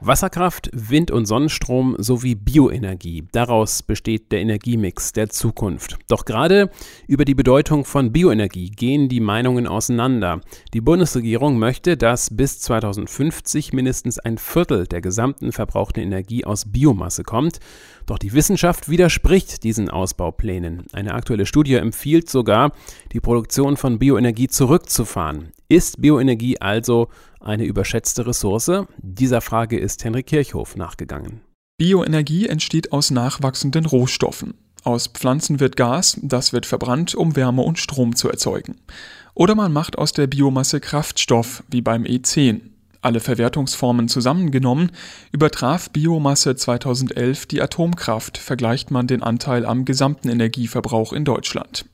Wasserkraft, Wind- und Sonnenstrom sowie Bioenergie. Daraus besteht der Energiemix der Zukunft. Doch gerade über die Bedeutung von Bioenergie gehen die Meinungen auseinander. Die Bundesregierung möchte, dass bis 2050 mindestens ein Viertel der gesamten verbrauchten Energie aus Biomasse kommt. Doch die Wissenschaft widerspricht diesen Ausbauplänen. Eine aktuelle Studie empfiehlt sogar, die Produktion von Bioenergie zurückzufahren. Ist Bioenergie also eine überschätzte Ressource? Dieser Frage ist Henrik Kirchhoff nachgegangen. Bioenergie entsteht aus nachwachsenden Rohstoffen. Aus Pflanzen wird Gas, das wird verbrannt, um Wärme und Strom zu erzeugen. Oder man macht aus der Biomasse Kraftstoff, wie beim E10. Alle Verwertungsformen zusammengenommen übertraf Biomasse 2011 die Atomkraft, vergleicht man den Anteil am gesamten Energieverbrauch in Deutschland.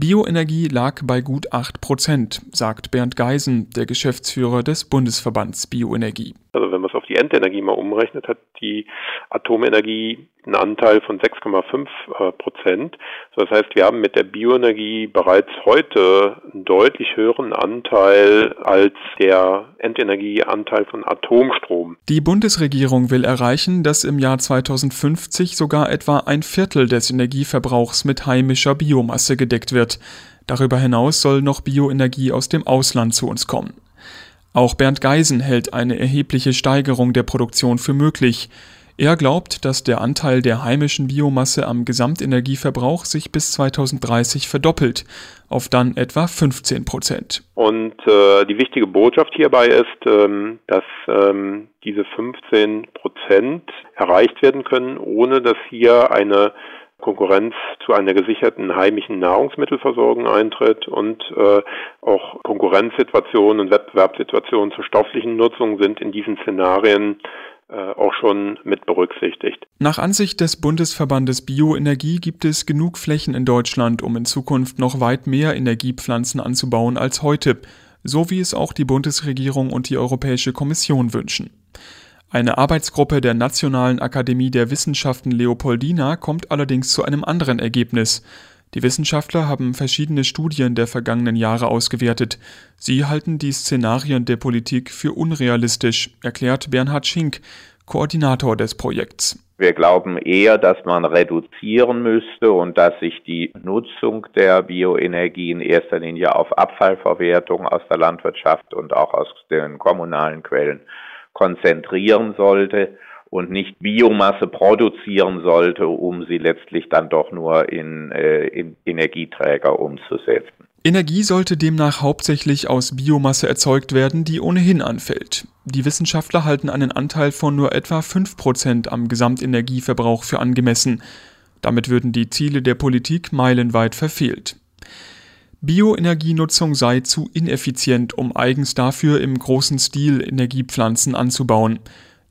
Bioenergie lag bei gut 8 Prozent, sagt Bernd Geisen, der Geschäftsführer des Bundesverbands Bioenergie. Also wenn man es Endenergie mal umrechnet, hat die Atomenergie einen Anteil von 6,5 äh, Prozent. Das heißt, wir haben mit der Bioenergie bereits heute einen deutlich höheren Anteil als der Endenergieanteil von Atomstrom. Die Bundesregierung will erreichen, dass im Jahr 2050 sogar etwa ein Viertel des Energieverbrauchs mit heimischer Biomasse gedeckt wird. Darüber hinaus soll noch Bioenergie aus dem Ausland zu uns kommen. Auch Bernd Geisen hält eine erhebliche Steigerung der Produktion für möglich. Er glaubt, dass der Anteil der heimischen Biomasse am Gesamtenergieverbrauch sich bis 2030 verdoppelt, auf dann etwa 15 Prozent. Und äh, die wichtige Botschaft hierbei ist, ähm, dass ähm, diese 15 Prozent erreicht werden können, ohne dass hier eine Konkurrenz zu einer gesicherten heimischen Nahrungsmittelversorgung eintritt und äh, auch Konkurrenzsituationen und Wettbewerbssituationen zur stofflichen Nutzung sind in diesen Szenarien äh, auch schon mit berücksichtigt. Nach Ansicht des Bundesverbandes Bioenergie gibt es genug Flächen in Deutschland, um in Zukunft noch weit mehr Energiepflanzen anzubauen als heute, so wie es auch die Bundesregierung und die Europäische Kommission wünschen. Eine Arbeitsgruppe der Nationalen Akademie der Wissenschaften Leopoldina kommt allerdings zu einem anderen Ergebnis. Die Wissenschaftler haben verschiedene Studien der vergangenen Jahre ausgewertet. Sie halten die Szenarien der Politik für unrealistisch, erklärt Bernhard Schink, Koordinator des Projekts. Wir glauben eher, dass man reduzieren müsste und dass sich die Nutzung der Bioenergie in erster Linie auf Abfallverwertung aus der Landwirtschaft und auch aus den kommunalen Quellen konzentrieren sollte und nicht Biomasse produzieren sollte, um sie letztlich dann doch nur in, äh, in Energieträger umzusetzen. Energie sollte demnach hauptsächlich aus Biomasse erzeugt werden, die ohnehin anfällt. Die Wissenschaftler halten einen Anteil von nur etwa 5% am Gesamtenergieverbrauch für angemessen. Damit würden die Ziele der Politik meilenweit verfehlt. Bioenergienutzung sei zu ineffizient, um eigens dafür im großen Stil Energiepflanzen anzubauen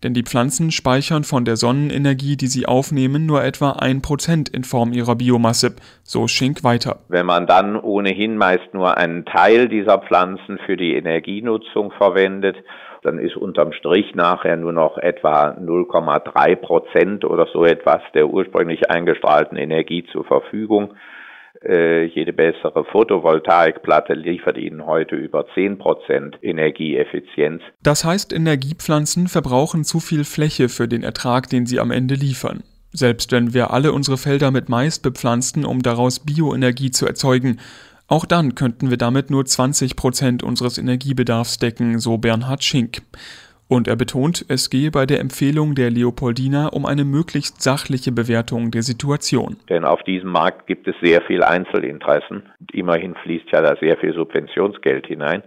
denn die Pflanzen speichern von der Sonnenenergie, die sie aufnehmen, nur etwa ein Prozent in Form ihrer Biomasse, so Schink weiter. Wenn man dann ohnehin meist nur einen Teil dieser Pflanzen für die Energienutzung verwendet, dann ist unterm Strich nachher nur noch etwa 0,3 Prozent oder so etwas der ursprünglich eingestrahlten Energie zur Verfügung. Äh, jede bessere Photovoltaikplatte liefert Ihnen heute über 10% Energieeffizienz. Das heißt, Energiepflanzen verbrauchen zu viel Fläche für den Ertrag, den sie am Ende liefern. Selbst wenn wir alle unsere Felder mit Mais bepflanzten, um daraus Bioenergie zu erzeugen, auch dann könnten wir damit nur 20% unseres Energiebedarfs decken, so Bernhard Schink. Und er betont, es gehe bei der Empfehlung der Leopoldina um eine möglichst sachliche Bewertung der Situation. Denn auf diesem Markt gibt es sehr viel Einzelinteressen. Immerhin fließt ja da sehr viel Subventionsgeld hinein.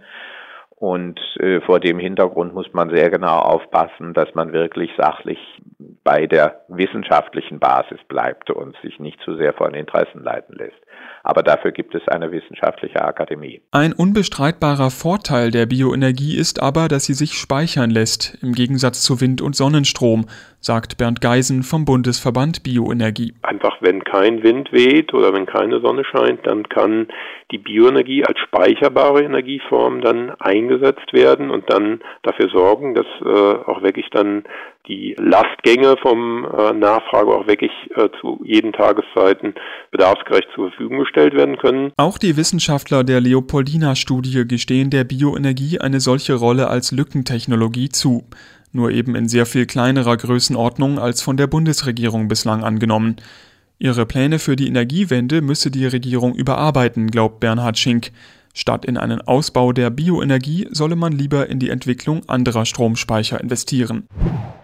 Und äh, vor dem Hintergrund muss man sehr genau aufpassen, dass man wirklich sachlich bei der wissenschaftlichen Basis bleibt und sich nicht zu sehr von Interessen leiten lässt. Aber dafür gibt es eine wissenschaftliche Akademie. Ein unbestreitbarer Vorteil der Bioenergie ist aber, dass sie sich speichern lässt, im Gegensatz zu Wind- und Sonnenstrom, sagt Bernd Geisen vom Bundesverband Bioenergie. Einfach wenn kein Wind weht oder wenn keine Sonne scheint, dann kann die Bioenergie als speicherbare Energieform dann eingesetzt werden und dann dafür sorgen, dass äh, auch wirklich dann die Lastgänge vom äh, Nachfrage auch wirklich äh, zu jeden Tageszeiten bedarfsgerecht zur Verfügung gestellt werden können. Auch die Wissenschaftler der Leopoldina-Studie gestehen der Bioenergie eine solche Rolle als Lückentechnologie zu. Nur eben in sehr viel kleinerer Größenordnung als von der Bundesregierung bislang angenommen. Ihre Pläne für die Energiewende müsse die Regierung überarbeiten, glaubt Bernhard Schink. Statt in einen Ausbau der Bioenergie solle man lieber in die Entwicklung anderer Stromspeicher investieren.